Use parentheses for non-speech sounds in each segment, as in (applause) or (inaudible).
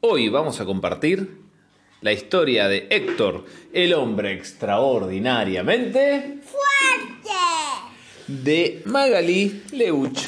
Hoy vamos a compartir la historia de Héctor, el hombre extraordinariamente ¡Fuerte! de Magalí Leuch.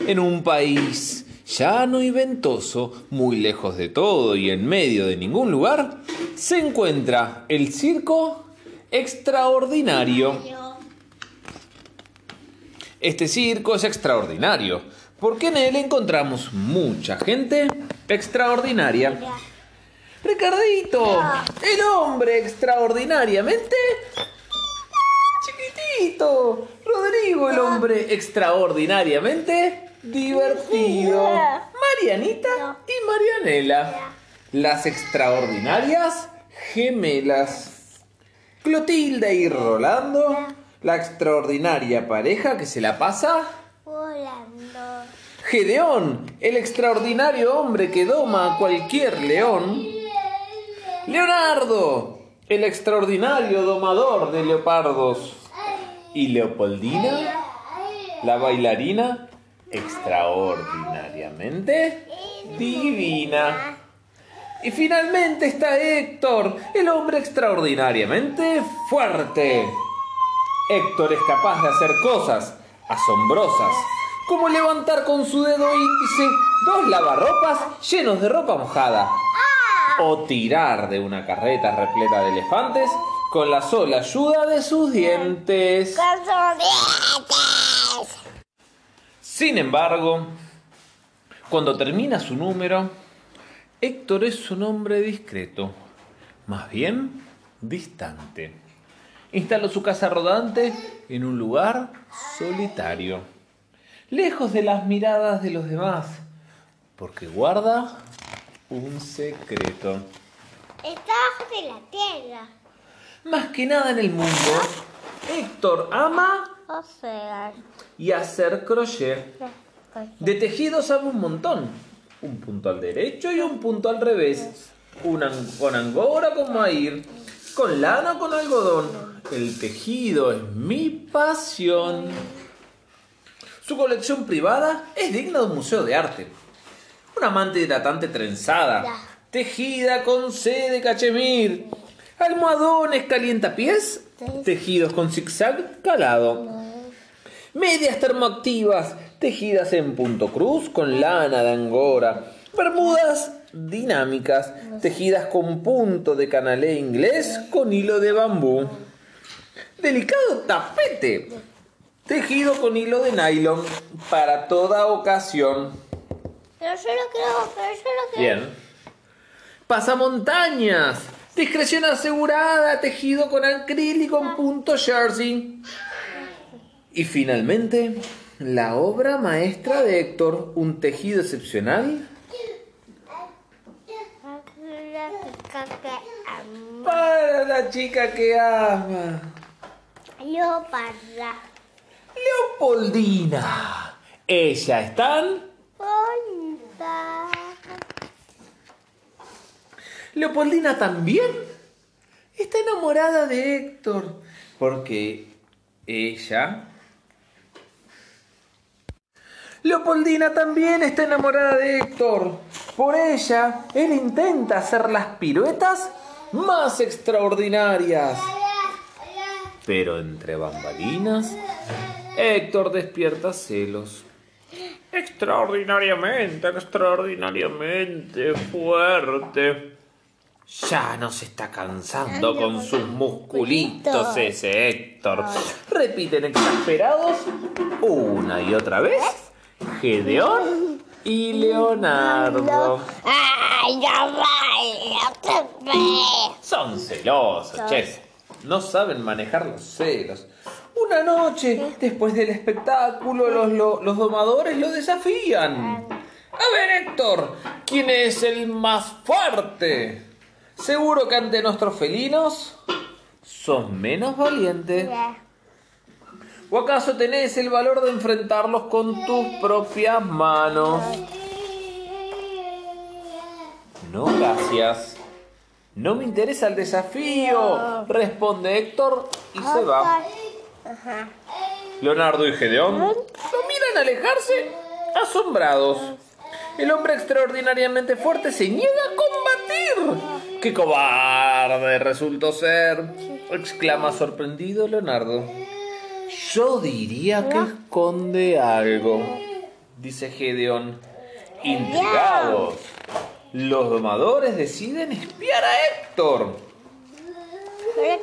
En un país llano y ventoso, muy lejos de todo y en medio de ningún lugar, se encuentra el circo extraordinario. Este circo es extraordinario porque en él encontramos mucha gente extraordinaria. Ricardito, el hombre extraordinariamente chiquitito. Rodrigo, el hombre extraordinariamente divertido. Marianita y Marianela, las extraordinarias gemelas. Clotilde y Rolando, la extraordinaria pareja que se la pasa Volando. Gedeón, el extraordinario hombre que doma a cualquier león. Leonardo, el extraordinario domador de leopardos. Y Leopoldina, la bailarina extraordinariamente divina. Y finalmente está Héctor, el hombre extraordinariamente fuerte. Héctor es capaz de hacer cosas asombrosas, como levantar con su dedo índice dos lavarropas llenos de ropa mojada, o tirar de una carreta repleta de elefantes con la sola ayuda de sus dientes. ¡Con sus dientes! Sin embargo, cuando termina su número, Héctor es un hombre discreto, más bien distante. Instaló su casa rodante en un lugar solitario, lejos de las miradas de los demás, porque guarda un secreto. Está bajo de la tierra. Más que nada en el mundo, Héctor ama O sea, y hacer crochet. De tejido sabe un montón. Un punto al derecho y un punto al revés. Una con angora con maír. Con lana o con algodón. El tejido es mi pasión. Su colección privada es digna de un museo de arte. Una manta hidratante trenzada. Tejida con C de cachemir. Almohadones calientapiés. Tejidos con zigzag calado. Medias termoactivas tejidas en punto cruz con lana de angora. Bermudas dinámicas tejidas con punto de canalé inglés con hilo de bambú. Delicado tapete tejido con hilo de nylon para toda ocasión. pero yo lo creo, pero yo lo creo. Bien. Pasamontañas. Discreción asegurada, tejido con acrílico en punto jersey. Y finalmente, la obra maestra de Héctor, un tejido excepcional para la chica que ama. Leoparda. Leopoldina. Ella es tan... Bonita. Leopoldina también está enamorada de Héctor, porque ella... Leopoldina también está enamorada de Héctor. Por ella, él intenta hacer las piruetas más extraordinarias. Pero entre bambalinas, Héctor despierta celos. Extraordinariamente, extraordinariamente fuerte. Ya no se está cansando Ay, con sus musculitos. ese Héctor. Repiten exasperados una y otra vez Gedeón y Leonardo. ¡Ay, ve! Son celosos, Son- che. No saben manejar los celos. Una noche, después del espectáculo, los, lo- los domadores lo desafían. A ver, Héctor, ¿quién es el más fuerte? Seguro que ante nuestros felinos sos menos valiente. ¿O acaso tenés el valor de enfrentarlos con tus propias manos? No, gracias. No me interesa el desafío, responde Héctor y se va. Leonardo y Gedeón lo miran alejarse asombrados. El hombre extraordinariamente fuerte se niega a combatir. ¡Qué cobarde resultó ser! exclama sorprendido Leonardo. Yo diría que esconde algo, dice Gedeón. Intrigados, los domadores deciden espiar a Héctor.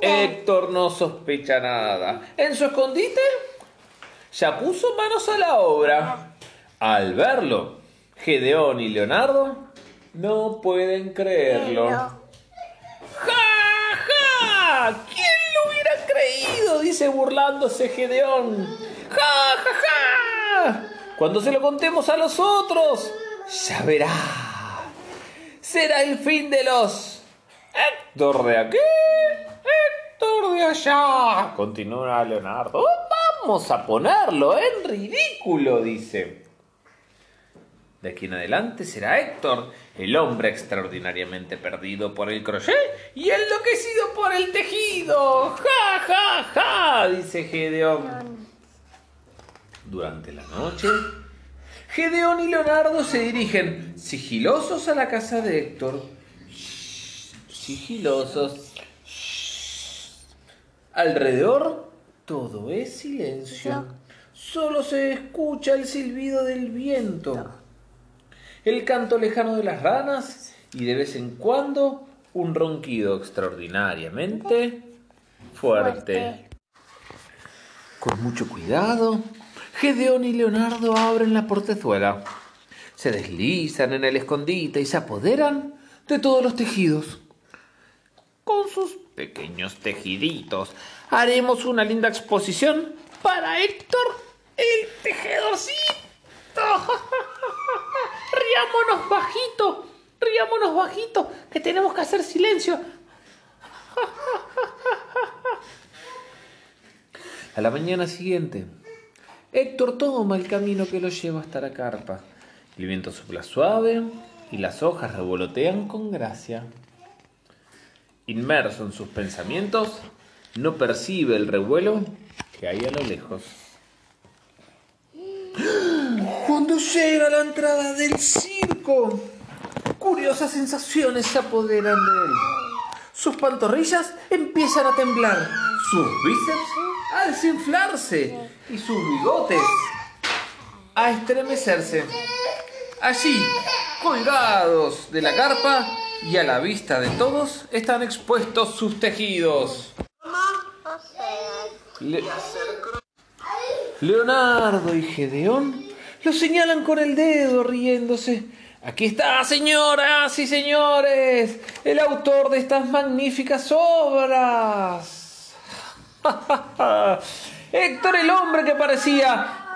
Héctor no sospecha nada. En su escondite ya puso manos a la obra. Al verlo, Gedeón y Leonardo no pueden creerlo. ¡Ja, ja! ¿Quién lo hubiera creído? Dice burlándose Gedeón. ¡Ja, ja, ja! Cuando se lo contemos a los otros, ya verá. Será el fin de los Héctor de aquí, Héctor de allá. Continúa Leonardo. Vamos a ponerlo en ridículo, dice. De aquí en adelante será Héctor, el hombre extraordinariamente perdido por el crochet y enloquecido por el tejido. ¡Ja, ja, ja! dice Gedeón. Durante la noche, Gedeón y Leonardo se dirigen sigilosos a la casa de Héctor. Sigilosos. Alrededor todo es silencio. Solo se escucha el silbido del viento, el canto lejano de las ranas y de vez en cuando un ronquido extraordinariamente fuerte. Con mucho cuidado, Gedeón y Leonardo abren la portezuela, se deslizan en el escondite y se apoderan de todos los tejidos. Con sus pequeños tejiditos haremos una linda exposición para Héctor el tejedorcito. Riámonos bajito, riámonos bajito, que tenemos que hacer silencio. A la mañana siguiente, Héctor toma el camino que lo lleva hasta la carpa. El viento sopla suave y las hojas revolotean con gracia. Inmerso en sus pensamientos, no percibe el revuelo que hay a lo lejos. Cuando llega a la entrada del curiosas sensaciones se apoderan de él. Sus pantorrillas empiezan a temblar, sus bíceps a desinflarse y sus bigotes a estremecerse. Allí, colgados de la carpa y a la vista de todos, están expuestos sus tejidos. Le- Leonardo y Gedeón lo señalan con el dedo riéndose. Aquí está, señoras y señores, el autor de estas magníficas obras. (laughs) Héctor, el hombre que parecía...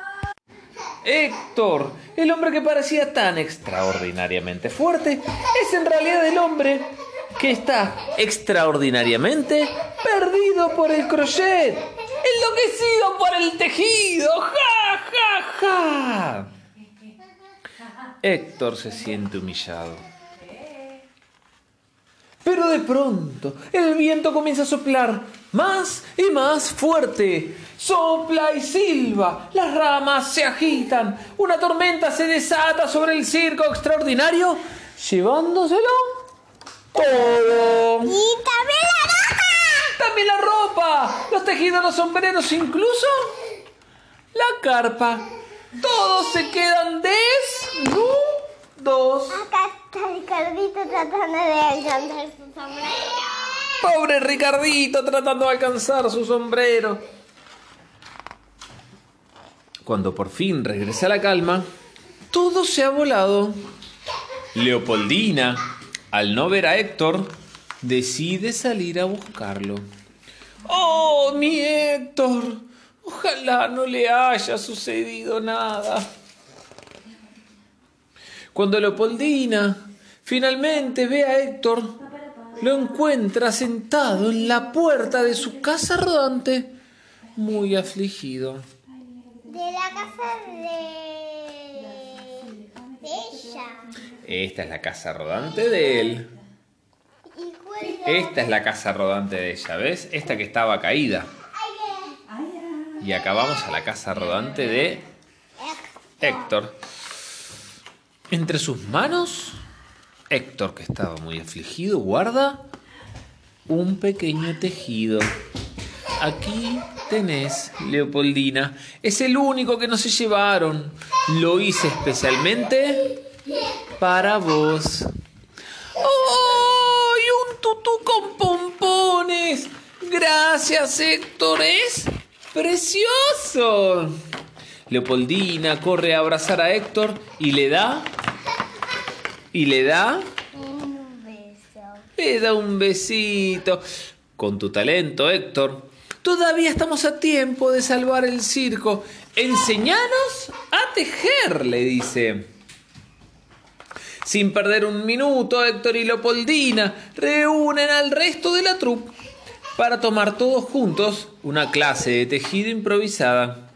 Héctor, el hombre que parecía tan extraordinariamente fuerte, es en realidad el hombre que está extraordinariamente perdido por el crochet, enloquecido por el tejido. ¡Ja, ja, ja! Héctor se siente humillado. Pero de pronto el viento comienza a soplar más y más fuerte. Sopla y silba, las ramas se agitan, una tormenta se desata sobre el circo extraordinario, llevándoselo todo. Y también la roja. También la ropa, los tejidos, los sombreros, incluso la carpa. Todos se quedan desnudos. Acá está Ricardito tratando de alcanzar su sombrero. Pobre Ricardito tratando de alcanzar su sombrero. Cuando por fin regresa la calma, todo se ha volado. Leopoldina, al no ver a Héctor, decide salir a buscarlo. ¡Oh, mi Héctor! Ojalá no le haya sucedido nada. Cuando Leopoldina finalmente ve a Héctor, lo encuentra sentado en la puerta de su casa rodante, muy afligido. De la casa de... de ella. Esta es la casa rodante de él. Esta es la casa rodante de ella, ¿ves? Esta que estaba caída. Y acá vamos a la casa rodante de Héctor. Entre sus manos, Héctor, que estaba muy afligido, guarda un pequeño tejido. Aquí tenés, Leopoldina. Es el único que no se llevaron. Lo hice especialmente para vos. ¡Oh! ¡Y un tutú con pompones! Gracias, Héctor. Es precioso. Leopoldina corre a abrazar a Héctor y le da. Y le da. Un beso. Le da un besito. Con tu talento, Héctor. Todavía estamos a tiempo de salvar el circo. Enseñanos a tejer, le dice. Sin perder un minuto, Héctor y Leopoldina reúnen al resto de la troupe para tomar todos juntos una clase de tejido improvisada.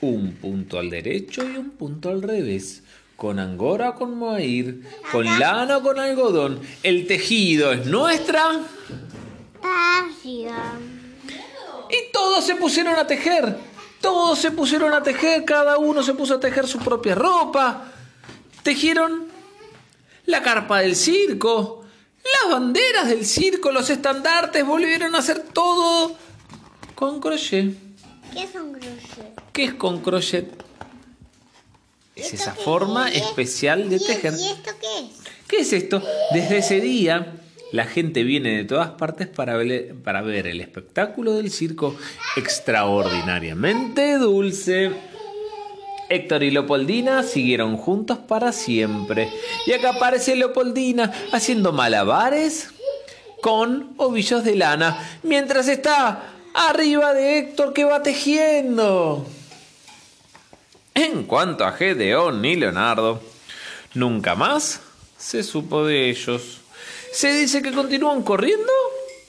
Un punto al derecho y un punto al revés. Con angora o con mohair, con lana o con algodón. El tejido es nuestra. Pasión. Y todos se pusieron a tejer. Todos se pusieron a tejer. Cada uno se puso a tejer su propia ropa. Tejieron la carpa del circo. Las banderas del circo, los estandartes, volvieron a hacer todo con crochet. ¿Qué es un crochet? ¿Qué es con crochet? Es ¿Esto esa forma es? especial de ¿Y- tejer. ¿Y esto qué es? ¿Qué es esto? Desde ese día, la gente viene de todas partes para ver, para ver el espectáculo del circo extraordinariamente dulce. Héctor y Leopoldina siguieron juntos para siempre. Y acá aparece Leopoldina haciendo malabares con ovillos de lana, mientras está arriba de Héctor que va tejiendo. En cuanto a Gedeón y Leonardo, nunca más se supo de ellos. Se dice que continúan corriendo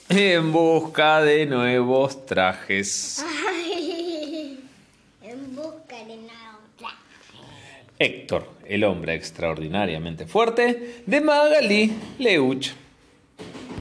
en busca de nuevos trajes. en busca de una otra. Héctor, el hombre extraordinariamente fuerte, de Magali Leuch.